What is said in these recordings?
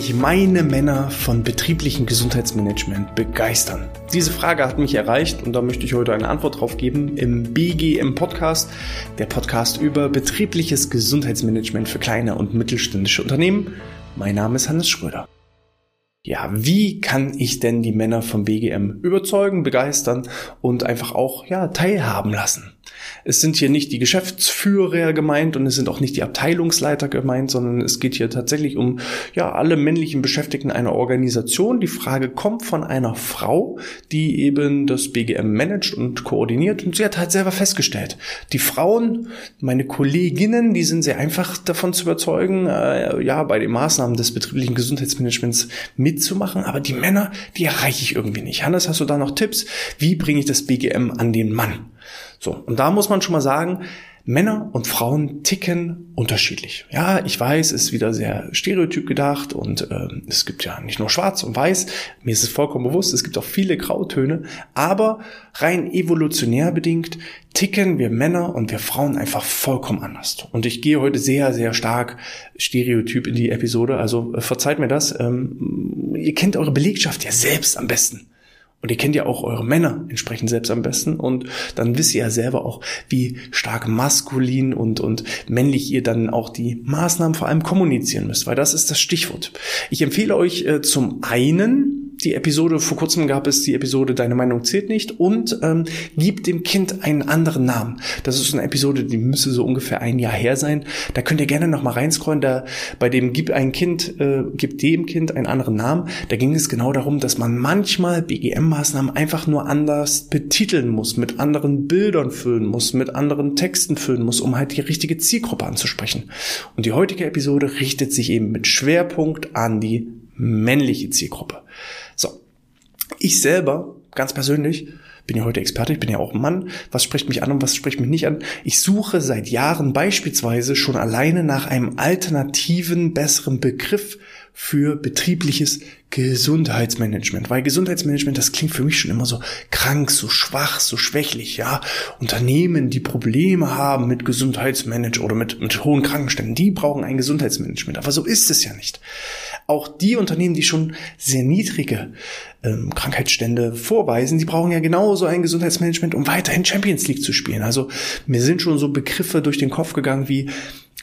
ich meine Männer von betrieblichem Gesundheitsmanagement begeistern? Diese Frage hat mich erreicht und da möchte ich heute eine Antwort drauf geben im BGM Podcast, der Podcast über betriebliches Gesundheitsmanagement für kleine und mittelständische Unternehmen. Mein Name ist Hannes Schröder. Ja, wie kann ich denn die Männer vom BGM überzeugen, begeistern und einfach auch ja teilhaben lassen? Es sind hier nicht die Geschäftsführer gemeint und es sind auch nicht die Abteilungsleiter gemeint, sondern es geht hier tatsächlich um ja alle männlichen Beschäftigten einer Organisation. Die Frage kommt von einer Frau, die eben das BGM managt und koordiniert und sie hat halt selber festgestellt, die Frauen, meine Kolleginnen, die sind sehr einfach davon zu überzeugen, äh, ja bei den Maßnahmen des betrieblichen Gesundheitsmanagements mitzumachen, aber die Männer, die erreiche ich irgendwie nicht. Hannes, hast du da noch Tipps? Wie bringe ich das BGM an den Mann? So, und da muss man schon mal sagen, Männer und Frauen ticken unterschiedlich. Ja, ich weiß, ist wieder sehr stereotyp gedacht und äh, es gibt ja nicht nur schwarz und weiß, mir ist es vollkommen bewusst, es gibt auch viele Grautöne, aber rein evolutionär bedingt ticken wir Männer und wir Frauen einfach vollkommen anders. Und ich gehe heute sehr, sehr stark stereotyp in die Episode, also verzeiht mir das. Ähm, ihr kennt eure Belegschaft ja selbst am besten. Und ihr kennt ja auch eure Männer entsprechend selbst am besten. Und dann wisst ihr ja selber auch, wie stark maskulin und, und männlich ihr dann auch die Maßnahmen vor allem kommunizieren müsst, weil das ist das Stichwort. Ich empfehle euch äh, zum einen, die Episode, vor kurzem gab es die Episode Deine Meinung zählt nicht und ähm, gib dem Kind einen anderen Namen. Das ist eine Episode, die müsste so ungefähr ein Jahr her sein. Da könnt ihr gerne noch mal reinscrollen. Da bei dem gib ein Kind, äh, gib dem Kind einen anderen Namen. Da ging es genau darum, dass man manchmal BGM-Maßnahmen einfach nur anders betiteln muss, mit anderen Bildern füllen muss, mit anderen Texten füllen muss, um halt die richtige Zielgruppe anzusprechen. Und die heutige Episode richtet sich eben mit Schwerpunkt an die männliche Zielgruppe. Ich selber, ganz persönlich, bin ja heute Experte, ich bin ja auch Mann. Was spricht mich an und was spricht mich nicht an? Ich suche seit Jahren beispielsweise schon alleine nach einem alternativen, besseren Begriff für betriebliches Gesundheitsmanagement. Weil Gesundheitsmanagement, das klingt für mich schon immer so krank, so schwach, so schwächlich, ja. Unternehmen, die Probleme haben mit Gesundheitsmanagement oder mit, mit hohen Krankenständen, die brauchen ein Gesundheitsmanagement. Aber so ist es ja nicht. Auch die Unternehmen, die schon sehr niedrige ähm, Krankheitsstände vorweisen, die brauchen ja genauso ein Gesundheitsmanagement, um weiterhin Champions League zu spielen. Also mir sind schon so Begriffe durch den Kopf gegangen wie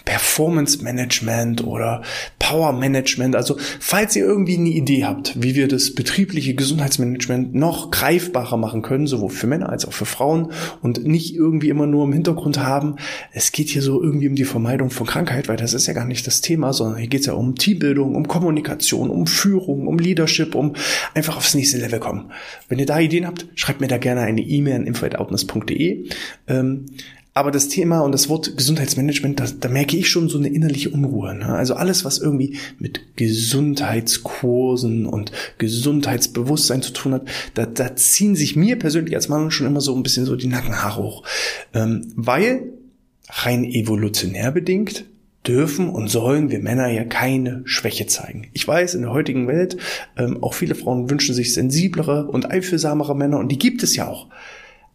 Performance Management oder Power Management. Also falls ihr irgendwie eine Idee habt, wie wir das betriebliche Gesundheitsmanagement noch greifbarer machen können, sowohl für Männer als auch für Frauen und nicht irgendwie immer nur im Hintergrund haben, es geht hier so irgendwie um die Vermeidung von Krankheit, weil das ist ja gar nicht das Thema, sondern hier geht es ja um Teambildung, um Kommunikation, um Führung, um Leadership, um einfach aufs nächste Level kommen. Wenn ihr da Ideen habt, schreibt mir da gerne eine E-Mail an info.outness.de. Ähm, aber das Thema und das Wort Gesundheitsmanagement, da, da merke ich schon so eine innerliche Unruhe. Ne? Also alles, was irgendwie mit Gesundheitskursen und Gesundheitsbewusstsein zu tun hat, da, da ziehen sich mir persönlich als Mann schon immer so ein bisschen so die Nackenhaare hoch. Ähm, weil rein evolutionär bedingt dürfen und sollen wir Männer ja keine Schwäche zeigen. Ich weiß, in der heutigen Welt, ähm, auch viele Frauen wünschen sich sensiblere und einfühlsamere Männer und die gibt es ja auch.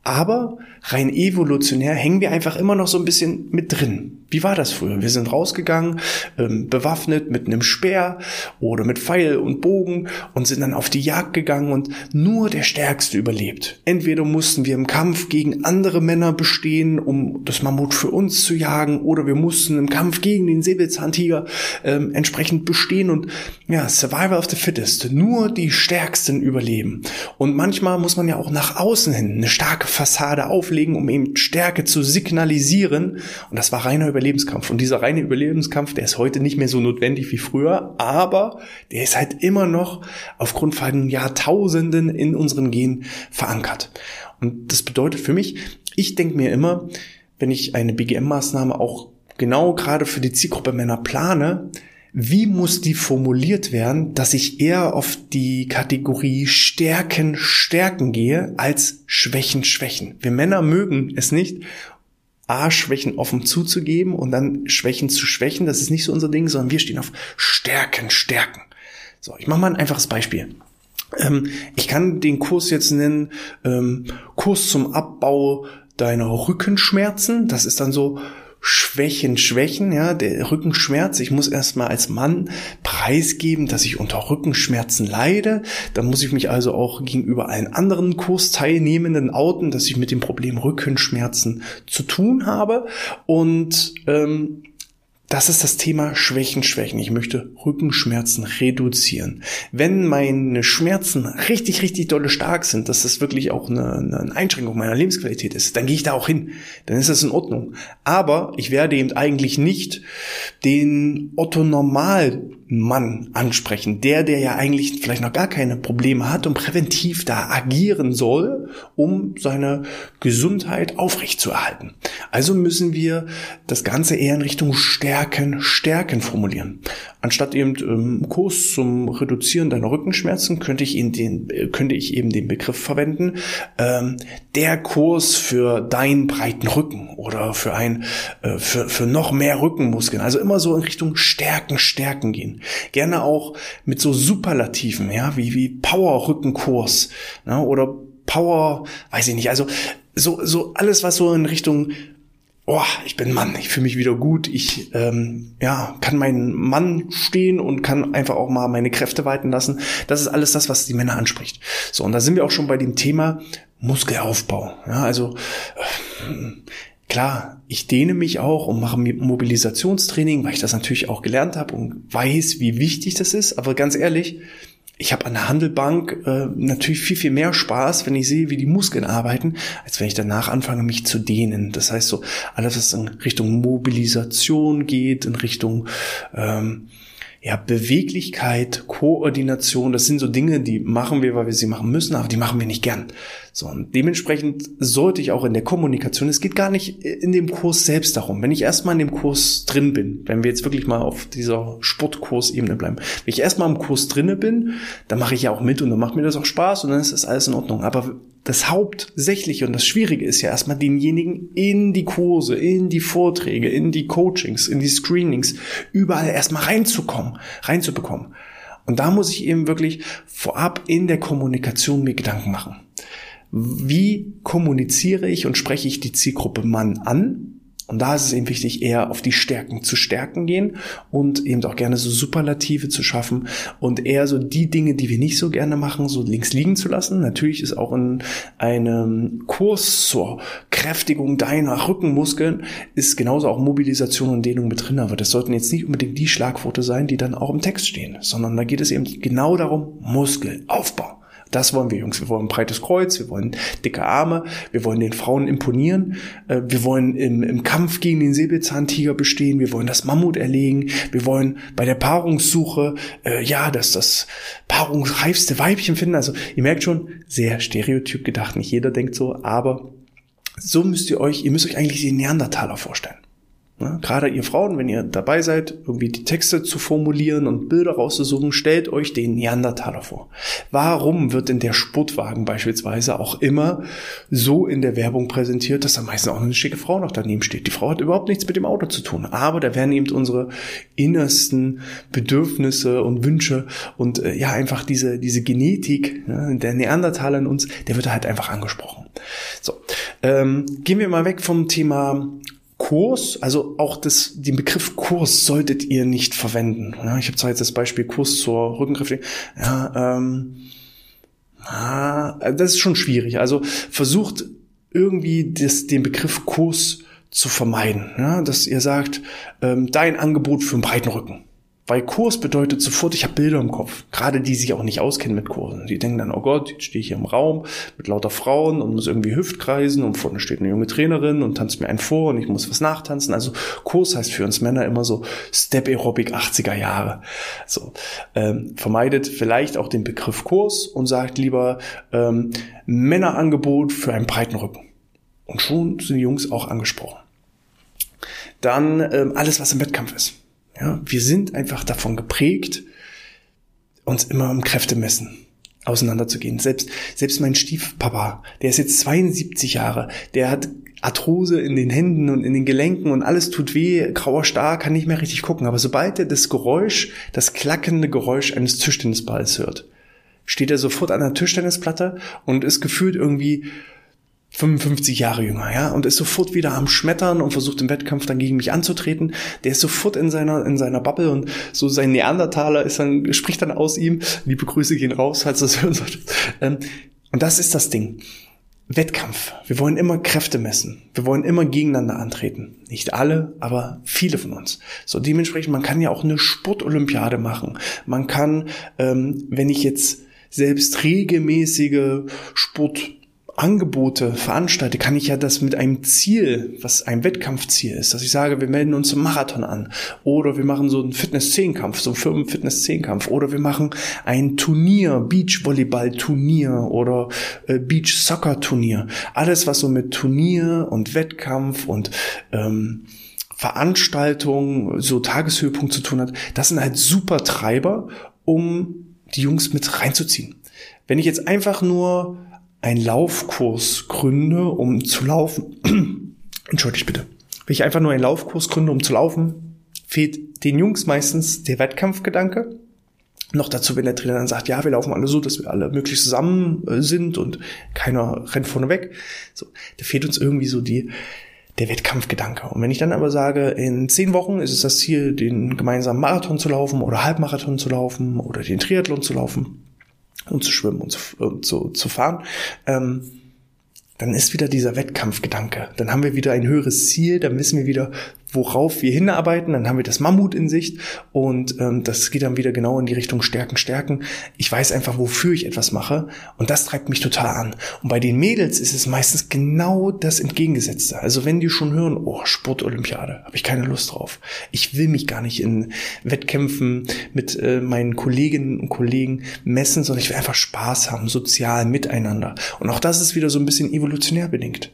Aber rein evolutionär hängen wir einfach immer noch so ein bisschen mit drin. Wie war das früher? Wir sind rausgegangen, ähm, bewaffnet mit einem Speer oder mit Pfeil und Bogen und sind dann auf die Jagd gegangen und nur der Stärkste überlebt. Entweder mussten wir im Kampf gegen andere Männer bestehen, um das Mammut für uns zu jagen, oder wir mussten im Kampf gegen den Säbelzahntiger ähm, entsprechend bestehen und ja, Survival of the Fittest. Nur die Stärksten überleben. Und manchmal muss man ja auch nach außen hin eine starke Fassade auflegen, um eben Stärke zu signalisieren. Und das war reiner Überlebenskampf. Und dieser reine Überlebenskampf, der ist heute nicht mehr so notwendig wie früher, aber der ist halt immer noch aufgrund von Jahrtausenden in unseren Genen verankert. Und das bedeutet für mich, ich denke mir immer, wenn ich eine BGM-Maßnahme auch genau gerade für die Zielgruppe Männer plane, wie muss die formuliert werden, dass ich eher auf die Kategorie Stärken, Stärken gehe, als Schwächen, Schwächen? Wir Männer mögen es nicht, A, Schwächen offen zuzugeben und dann Schwächen zu schwächen. Das ist nicht so unser Ding, sondern wir stehen auf Stärken, Stärken. So, ich mache mal ein einfaches Beispiel. Ähm, ich kann den Kurs jetzt nennen, ähm, Kurs zum Abbau deiner Rückenschmerzen. Das ist dann so Schwächen, Schwächen, ja, der Rückenschmerz. Ich muss erstmal als Mann preisgeben, dass ich unter Rückenschmerzen leide. Dann muss ich mich also auch gegenüber allen anderen Kursteilnehmenden outen, dass ich mit dem Problem Rückenschmerzen zu tun habe. Und ähm, das ist das Thema Schwächen, Schwächen. Ich möchte Rückenschmerzen reduzieren. Wenn meine Schmerzen richtig, richtig dolle stark sind, dass das wirklich auch eine, eine Einschränkung meiner Lebensqualität ist, dann gehe ich da auch hin. Dann ist das in Ordnung. Aber ich werde eben eigentlich nicht den Otto Normal Mann ansprechen. Der, der ja eigentlich vielleicht noch gar keine Probleme hat und präventiv da agieren soll, um seine Gesundheit aufrechtzuerhalten. Also müssen wir das Ganze eher in Richtung Stärken, Stärken formulieren. Anstatt eben ähm, Kurs zum Reduzieren deiner Rückenschmerzen könnte ich, in den, äh, könnte ich eben den Begriff verwenden, ähm, der Kurs für deinen breiten Rücken oder für ein, äh, für, für noch mehr Rückenmuskeln. Also immer so in Richtung Stärken, Stärken gehen. Gerne auch mit so Superlativen, ja, wie, wie Power-Rückenkurs, ne, oder Power, weiß ich nicht, also so, so alles, was so in Richtung oh, ich bin Mann, ich fühle mich wieder gut, ich ähm, ja, kann meinen Mann stehen und kann einfach auch mal meine Kräfte walten lassen. Das ist alles das, was die Männer anspricht. So, und da sind wir auch schon bei dem Thema Muskelaufbau. Ja, also äh, Klar, ich dehne mich auch und mache Mobilisationstraining, weil ich das natürlich auch gelernt habe und weiß, wie wichtig das ist. Aber ganz ehrlich, ich habe an der Handelbank äh, natürlich viel, viel mehr Spaß, wenn ich sehe, wie die Muskeln arbeiten, als wenn ich danach anfange, mich zu dehnen. Das heißt so, alles, was in Richtung Mobilisation geht, in Richtung ähm, ja, Beweglichkeit, Koordination, das sind so Dinge, die machen wir, weil wir sie machen müssen, aber die machen wir nicht gern. So, und dementsprechend sollte ich auch in der Kommunikation, es geht gar nicht in dem Kurs selbst darum. Wenn ich erstmal in dem Kurs drin bin, wenn wir jetzt wirklich mal auf dieser Sportkursebene bleiben, wenn ich erstmal im Kurs drinne bin, dann mache ich ja auch mit und dann macht mir das auch Spaß und dann ist das alles in Ordnung. Aber das Hauptsächliche und das Schwierige ist ja erstmal denjenigen in die Kurse, in die Vorträge, in die Coachings, in die Screenings, überall erstmal reinzukommen, reinzubekommen. Und da muss ich eben wirklich vorab in der Kommunikation mir Gedanken machen. Wie kommuniziere ich und spreche ich die Zielgruppe Mann an? Und da ist es eben wichtig, eher auf die Stärken zu stärken gehen und eben auch gerne so Superlative zu schaffen und eher so die Dinge, die wir nicht so gerne machen, so links liegen zu lassen. Natürlich ist auch in einem Kurs zur Kräftigung deiner Rückenmuskeln ist genauso auch Mobilisation und Dehnung mit drin, aber das sollten jetzt nicht unbedingt die Schlagworte sein, die dann auch im Text stehen, sondern da geht es eben genau darum, Muskelaufbau. Das wollen wir, Jungs. Wir wollen ein breites Kreuz, wir wollen dicke Arme, wir wollen den Frauen imponieren, äh, wir wollen im, im Kampf gegen den Säbelzahntiger bestehen, wir wollen das Mammut erlegen, wir wollen bei der Paarungssuche, äh, ja, dass das paarungsreifste Weibchen finden. Also ihr merkt schon, sehr stereotyp gedacht. Nicht jeder denkt so, aber so müsst ihr euch, ihr müsst euch eigentlich den Neandertaler vorstellen. Ne? Gerade ihr Frauen, wenn ihr dabei seid, irgendwie die Texte zu formulieren und Bilder rauszusuchen, stellt euch den Neandertaler vor. Warum wird in der Sportwagen beispielsweise auch immer so in der Werbung präsentiert, dass da meistens auch eine schicke Frau noch daneben steht? Die Frau hat überhaupt nichts mit dem Auto zu tun, aber da werden eben unsere innersten Bedürfnisse und Wünsche und äh, ja einfach diese, diese Genetik ja, der Neandertaler in uns, der wird halt einfach angesprochen. So, ähm, gehen wir mal weg vom Thema Kurs, also auch das, den Begriff Kurs solltet ihr nicht verwenden. Ja, ich habe zwar jetzt das Beispiel Kurs zur Rückenkräftigung. Ja, ähm, ah, das ist schon schwierig. Also versucht irgendwie das, den Begriff Kurs zu vermeiden. Ja, dass ihr sagt, ähm, dein Angebot für einen breiten Rücken. Weil Kurs bedeutet sofort, ich habe Bilder im Kopf. Gerade die sich auch nicht auskennen mit Kursen. Die denken dann, oh Gott, jetzt stehe ich hier im Raum mit lauter Frauen und muss irgendwie Hüftkreisen und vorne steht eine junge Trainerin und tanzt mir einen vor und ich muss was nachtanzen. Also Kurs heißt für uns Männer immer so Step Aerobic 80er Jahre. So ähm, vermeidet vielleicht auch den Begriff Kurs und sagt lieber ähm, Männerangebot für einen breiten Rücken. Und schon sind die Jungs auch angesprochen. Dann ähm, alles, was im Wettkampf ist. Ja, wir sind einfach davon geprägt, uns immer um Kräfte messen auseinanderzugehen. Selbst, selbst mein Stiefpapa, der ist jetzt 72 Jahre, der hat Arthrose in den Händen und in den Gelenken und alles tut weh, grauer Star, kann nicht mehr richtig gucken. Aber sobald er das Geräusch, das klackende Geräusch eines Tischtennisballs hört, steht er sofort an der Tischtennisplatte und ist gefühlt irgendwie 55 Jahre jünger, ja, und ist sofort wieder am Schmettern und versucht im Wettkampf dann gegen mich anzutreten. Der ist sofort in seiner, in seiner Bubble und so sein Neandertaler ist dann, spricht dann aus ihm. Liebe Grüße gehen raus, falls das hören solltet. Ähm, und das ist das Ding. Wettkampf. Wir wollen immer Kräfte messen. Wir wollen immer gegeneinander antreten. Nicht alle, aber viele von uns. So dementsprechend, man kann ja auch eine Sportolympiade machen. Man kann, ähm, wenn ich jetzt selbst regelmäßige Sport Angebote veranstalte, kann ich ja das mit einem Ziel, was ein Wettkampfziel ist, dass ich sage, wir melden uns zum Marathon an oder wir machen so einen Fitness-Zehnkampf, so einen Firmen-Fitness-Zehnkampf oder wir machen ein Turnier, Beach-Volleyball-Turnier oder äh, Beach-Soccer-Turnier. Alles, was so mit Turnier und Wettkampf und ähm, Veranstaltung, so Tageshöhepunkt zu tun hat, das sind halt super Treiber, um die Jungs mit reinzuziehen. Wenn ich jetzt einfach nur einen Laufkurs gründe, um zu laufen, entschuldigt bitte, wenn ich einfach nur einen Laufkurs gründe, um zu laufen, fehlt den Jungs meistens der Wettkampfgedanke. Noch dazu, wenn der Trainer dann sagt, ja, wir laufen alle so, dass wir alle möglichst zusammen äh, sind und keiner rennt vorne weg. So, da fehlt uns irgendwie so die, der Wettkampfgedanke. Und wenn ich dann aber sage, in zehn Wochen ist es das Ziel, den gemeinsamen Marathon zu laufen oder Halbmarathon zu laufen oder den Triathlon zu laufen, und zu schwimmen und zu, und zu, zu fahren, ähm, dann ist wieder dieser Wettkampfgedanke. Dann haben wir wieder ein höheres Ziel, dann wissen wir wieder, worauf wir hinarbeiten, dann haben wir das Mammut in Sicht und ähm, das geht dann wieder genau in die Richtung Stärken, Stärken. Ich weiß einfach, wofür ich etwas mache und das treibt mich total an. Und bei den Mädels ist es meistens genau das Entgegengesetzte. Also wenn die schon hören, oh, Sportolympiade, habe ich keine Lust drauf. Ich will mich gar nicht in Wettkämpfen mit äh, meinen Kolleginnen und Kollegen messen, sondern ich will einfach Spaß haben, sozial miteinander. Und auch das ist wieder so ein bisschen evolutionär bedingt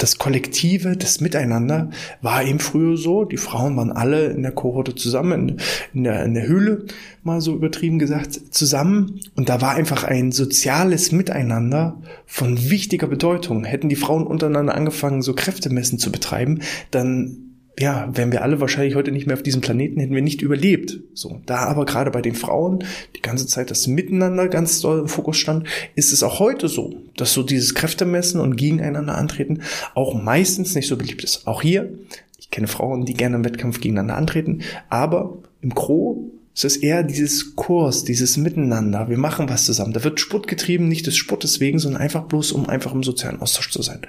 das Kollektive, das Miteinander war eben früher so. Die Frauen waren alle in der Kohorte zusammen, in, der, in der Höhle, mal so übertrieben gesagt, zusammen. Und da war einfach ein soziales Miteinander von wichtiger Bedeutung. Hätten die Frauen untereinander angefangen, so Kräftemessen zu betreiben, dann ja, wären wir alle wahrscheinlich heute nicht mehr auf diesem Planeten, hätten wir nicht überlebt. So, da aber gerade bei den Frauen die ganze Zeit das Miteinander ganz doll im Fokus stand, ist es auch heute so, dass so dieses Kräftemessen und gegeneinander antreten auch meistens nicht so beliebt ist. Auch hier, ich kenne Frauen, die gerne im Wettkampf gegeneinander antreten, aber im Gro ist es eher dieses Kurs, dieses Miteinander. Wir machen was zusammen. Da wird Sport getrieben, nicht des Sportes wegen, sondern einfach bloß, um einfach im sozialen Austausch zu sein.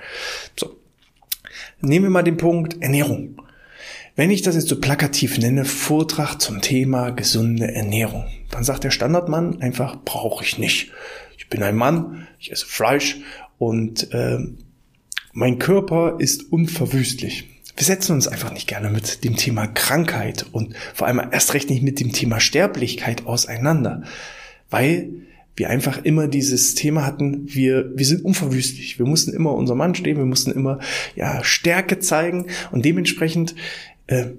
So. Nehmen wir mal den Punkt Ernährung. Wenn ich das jetzt so plakativ nenne, Vortrag zum Thema gesunde Ernährung, dann sagt der Standardmann einfach, brauche ich nicht. Ich bin ein Mann, ich esse Fleisch und äh, mein Körper ist unverwüstlich. Wir setzen uns einfach nicht gerne mit dem Thema Krankheit und vor allem erst recht nicht mit dem Thema Sterblichkeit auseinander, weil wir einfach immer dieses Thema hatten, wir, wir sind unverwüstlich. Wir mussten immer unser Mann stehen, wir mussten immer, ja, Stärke zeigen und dementsprechend äh,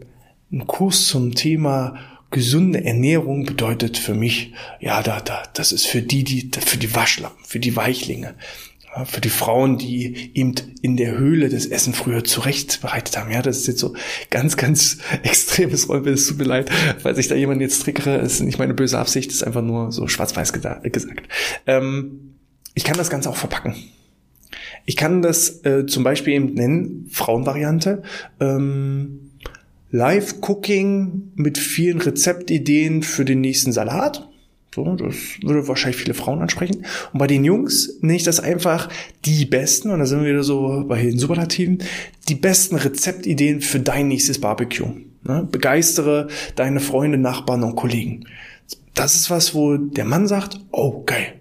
ein Kurs zum Thema gesunde Ernährung bedeutet für mich, ja, da, da, das ist für die, die, für die Waschlappen, für die Weichlinge, für die Frauen, die eben in der Höhle das Essen früher zurechtbereitet haben. Ja, das ist jetzt so ganz, ganz extremes Rollbild. Es tut mir leid, falls ich da jemand jetzt trickere. Ist nicht meine böse Absicht, ist einfach nur so schwarz-weiß gesagt. Ähm, ich kann das Ganze auch verpacken. Ich kann das äh, zum Beispiel eben nennen, Frauenvariante. Ähm, Live-Cooking mit vielen Rezeptideen für den nächsten Salat. So, das würde wahrscheinlich viele Frauen ansprechen. Und bei den Jungs nenne ich das einfach die besten, und da sind wir wieder so bei den Superlativen, die besten Rezeptideen für dein nächstes Barbecue. Ne? Begeistere deine Freunde, Nachbarn und Kollegen. Das ist was, wo der Mann sagt, oh geil,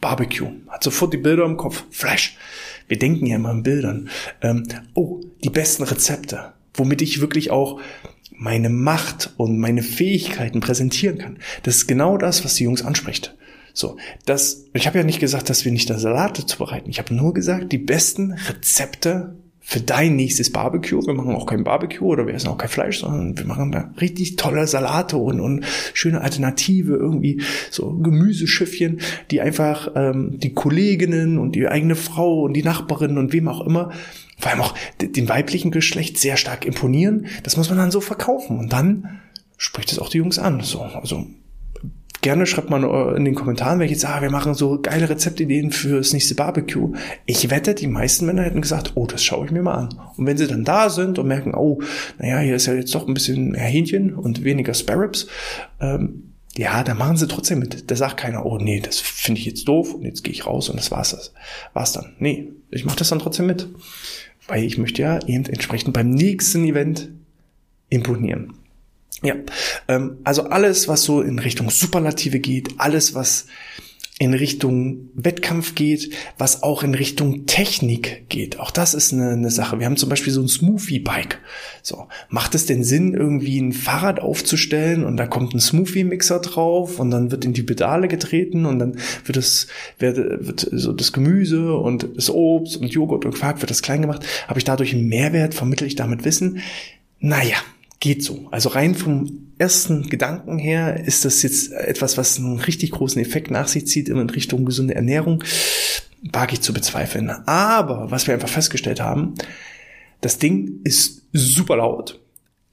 Barbecue. Hat sofort die Bilder im Kopf. Flash. Wir denken ja immer in Bildern. Ähm, oh, die besten Rezepte womit ich wirklich auch meine Macht und meine Fähigkeiten präsentieren kann. Das ist genau das, was die Jungs anspricht. So, das, ich habe ja nicht gesagt, dass wir nicht da Salate zubereiten. Ich habe nur gesagt, die besten Rezepte für dein nächstes Barbecue. Wir machen auch kein Barbecue oder wir essen auch kein Fleisch, sondern wir machen da richtig tolle Salate und, und schöne Alternative, irgendwie so Gemüseschiffchen, die einfach ähm, die Kolleginnen und die eigene Frau und die Nachbarinnen und wem auch immer vor allem auch dem weiblichen Geschlecht sehr stark imponieren. Das muss man dann so verkaufen und dann spricht es auch die Jungs an. So, also gerne schreibt mal in den Kommentaren, welche sagen, ah, wir machen so geile Rezeptideen fürs nächste Barbecue. Ich wette, die meisten Männer hätten gesagt, oh, das schaue ich mir mal an. Und wenn sie dann da sind und merken, oh, naja, hier ist ja jetzt doch ein bisschen mehr Hähnchen und weniger Sparrows, ähm, ja, da machen sie trotzdem mit. Da sagt keiner, oh nee, das finde ich jetzt doof und jetzt gehe ich raus und das war's das. War's dann. Nee, ich mache das dann trotzdem mit. Weil ich möchte ja eben entsprechend beim nächsten Event imponieren. Ja, ähm, also alles, was so in Richtung Superlative geht, alles, was in Richtung Wettkampf geht, was auch in Richtung Technik geht. Auch das ist eine, eine Sache. Wir haben zum Beispiel so ein Smoothie-Bike. So, macht es denn Sinn, irgendwie ein Fahrrad aufzustellen und da kommt ein Smoothie-Mixer drauf und dann wird in die Pedale getreten und dann wird das, wird, wird so das Gemüse und das Obst und Joghurt und Quark wird das klein gemacht. Habe ich dadurch einen Mehrwert? Vermittle ich damit Wissen? Naja, geht so. Also rein vom ersten Gedanken her ist das jetzt etwas, was einen richtig großen Effekt nach sich zieht in Richtung gesunde Ernährung. Wage ich zu bezweifeln. Aber was wir einfach festgestellt haben, das Ding ist super laut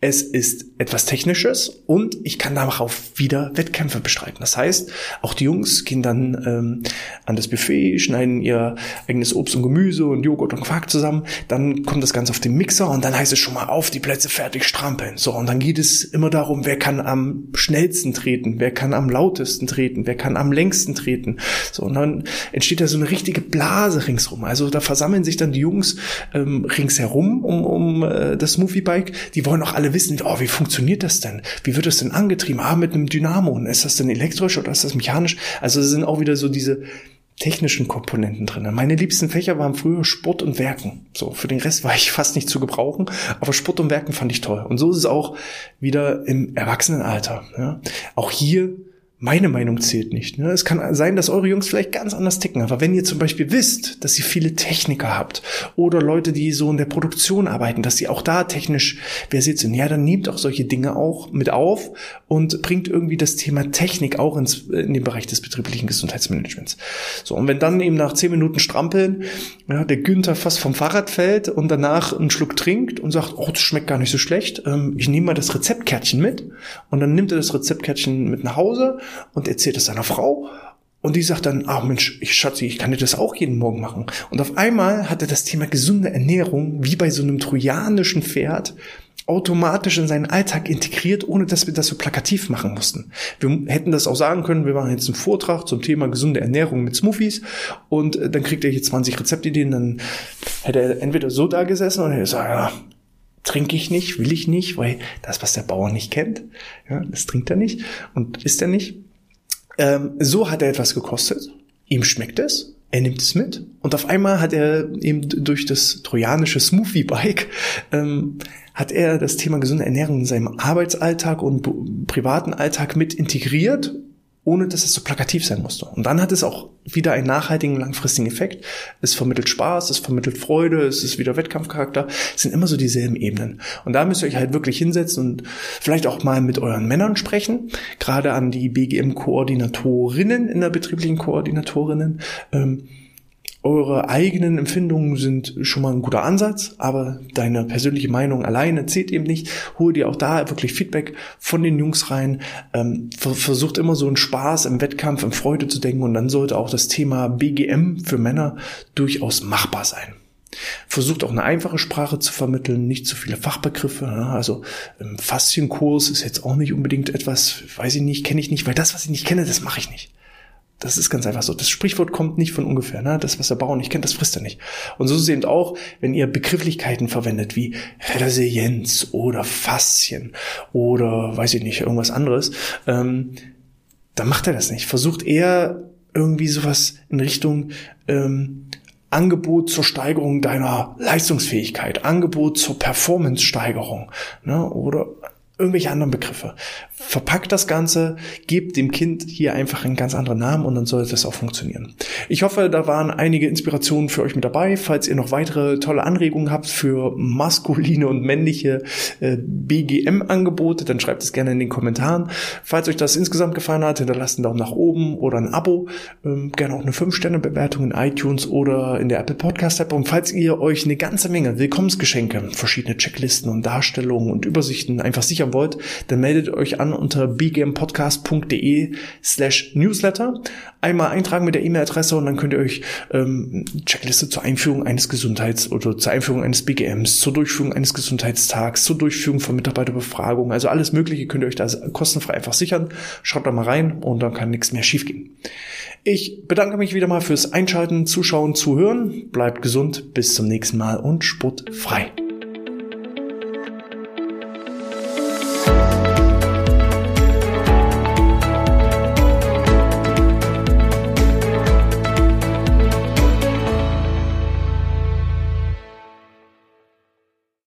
es ist etwas Technisches und ich kann darauf wieder Wettkämpfe bestreiten. Das heißt, auch die Jungs gehen dann ähm, an das Buffet, schneiden ihr eigenes Obst und Gemüse und Joghurt und Quark zusammen. Dann kommt das Ganze auf den Mixer und dann heißt es schon mal auf die Plätze fertig strampeln. So, und dann geht es immer darum, wer kann am schnellsten treten, wer kann am lautesten treten, wer kann am längsten treten. So, und dann entsteht da so eine richtige Blase ringsrum. Also da versammeln sich dann die Jungs ähm, ringsherum um, um äh, das Smoothie Bike. Die wollen auch alle wissen, oh, wie funktioniert das denn? Wie wird das denn angetrieben? Ah, mit einem Dynamo. Und ist das denn elektrisch oder ist das mechanisch? Also es sind auch wieder so diese technischen Komponenten drin. Meine liebsten Fächer waren früher Sport und Werken. So, für den Rest war ich fast nicht zu gebrauchen, aber Sport und Werken fand ich toll. Und so ist es auch wieder im Erwachsenenalter. Ja. Auch hier meine Meinung zählt nicht. Ne? Es kann sein, dass eure Jungs vielleicht ganz anders ticken, aber wenn ihr zum Beispiel wisst, dass ihr viele Techniker habt oder Leute, die so in der Produktion arbeiten, dass sie auch da technisch versiert sind, ja, dann nehmt auch solche Dinge auch mit auf und bringt irgendwie das Thema Technik auch ins, in den Bereich des betrieblichen Gesundheitsmanagements. So, und wenn dann eben nach zehn Minuten Strampeln ja, der Günther fast vom Fahrrad fällt und danach einen Schluck trinkt und sagt, oh, das schmeckt gar nicht so schlecht, ähm, ich nehme mal das Rezeptkärtchen mit und dann nimmt er das Rezeptkärtchen mit nach Hause und erzählt es seiner Frau und die sagt dann, ah Mensch, ich Schatzi, ich kann dir das auch jeden Morgen machen. Und auf einmal hat er das Thema gesunde Ernährung wie bei so einem trojanischen Pferd automatisch in seinen Alltag integriert, ohne dass wir das so plakativ machen mussten. Wir hätten das auch sagen können, wir machen jetzt einen Vortrag zum Thema gesunde Ernährung mit Smoothies und äh, dann kriegt er hier 20 Rezeptideen, dann hätte er entweder so da gesessen oder er gesagt, ja, trinke ich nicht, will ich nicht, weil das, was der Bauer nicht kennt, ja, das trinkt er nicht und isst er nicht. Ähm, so hat er etwas gekostet. Ihm schmeckt es. Er nimmt es mit. Und auf einmal hat er eben durch das trojanische Smoothie-Bike, ähm, hat er das Thema gesunde Ernährung in seinem Arbeitsalltag und privaten Alltag mit integriert ohne dass es so plakativ sein musste. Und dann hat es auch wieder einen nachhaltigen, langfristigen Effekt. Es vermittelt Spaß, es vermittelt Freude, es ist wieder Wettkampfcharakter. Es sind immer so dieselben Ebenen. Und da müsst ihr euch halt wirklich hinsetzen und vielleicht auch mal mit euren Männern sprechen. Gerade an die BGM-Koordinatorinnen in der betrieblichen Koordinatorinnen. Ähm, eure eigenen Empfindungen sind schon mal ein guter Ansatz, aber deine persönliche Meinung alleine zählt eben nicht. Hol dir auch da wirklich Feedback von den Jungs rein. Ähm, versucht immer so einen Spaß im Wettkampf, in Freude zu denken und dann sollte auch das Thema BGM für Männer durchaus machbar sein. Versucht auch eine einfache Sprache zu vermitteln, nicht zu viele Fachbegriffe. Also Faszienkurs ist jetzt auch nicht unbedingt etwas, weiß ich nicht, kenne ich nicht, weil das, was ich nicht kenne, das mache ich nicht. Das ist ganz einfach so. Das Sprichwort kommt nicht von ungefähr. Ne? Das, was der Bauer nicht kennt, das frisst er nicht. Und so ist es auch, wenn ihr Begrifflichkeiten verwendet wie Resilienz oder Faszien oder weiß ich nicht, irgendwas anderes, ähm, dann macht er das nicht. Versucht eher irgendwie sowas in Richtung ähm, Angebot zur Steigerung deiner Leistungsfähigkeit, Angebot zur Performance-Steigerung ne? oder irgendwelche anderen Begriffe. Verpackt das Ganze, gebt dem Kind hier einfach einen ganz anderen Namen und dann sollte das auch funktionieren. Ich hoffe, da waren einige Inspirationen für euch mit dabei. Falls ihr noch weitere tolle Anregungen habt für maskuline und männliche äh, BGM-Angebote, dann schreibt es gerne in den Kommentaren. Falls euch das insgesamt gefallen hat, hinterlasst einen Daumen nach oben oder ein Abo. Ähm, gerne auch eine 5-Sterne-Bewertung in iTunes oder in der Apple Podcast-App. Und falls ihr euch eine ganze Menge Willkommensgeschenke, verschiedene Checklisten und Darstellungen und Übersichten einfach sicher sichern wollt, dann meldet euch an unter bgmpodcast.de slash newsletter. Einmal eintragen mit der E-Mail-Adresse und dann könnt ihr euch ähm, Checkliste zur Einführung eines Gesundheits- oder zur Einführung eines BGMs, zur Durchführung eines Gesundheitstags, zur Durchführung von Mitarbeiterbefragungen, also alles Mögliche könnt ihr euch da kostenfrei einfach sichern. Schaut da mal rein und dann kann nichts mehr schiefgehen. Ich bedanke mich wieder mal fürs Einschalten, Zuschauen, Zuhören. Bleibt gesund, bis zum nächsten Mal und sportfrei.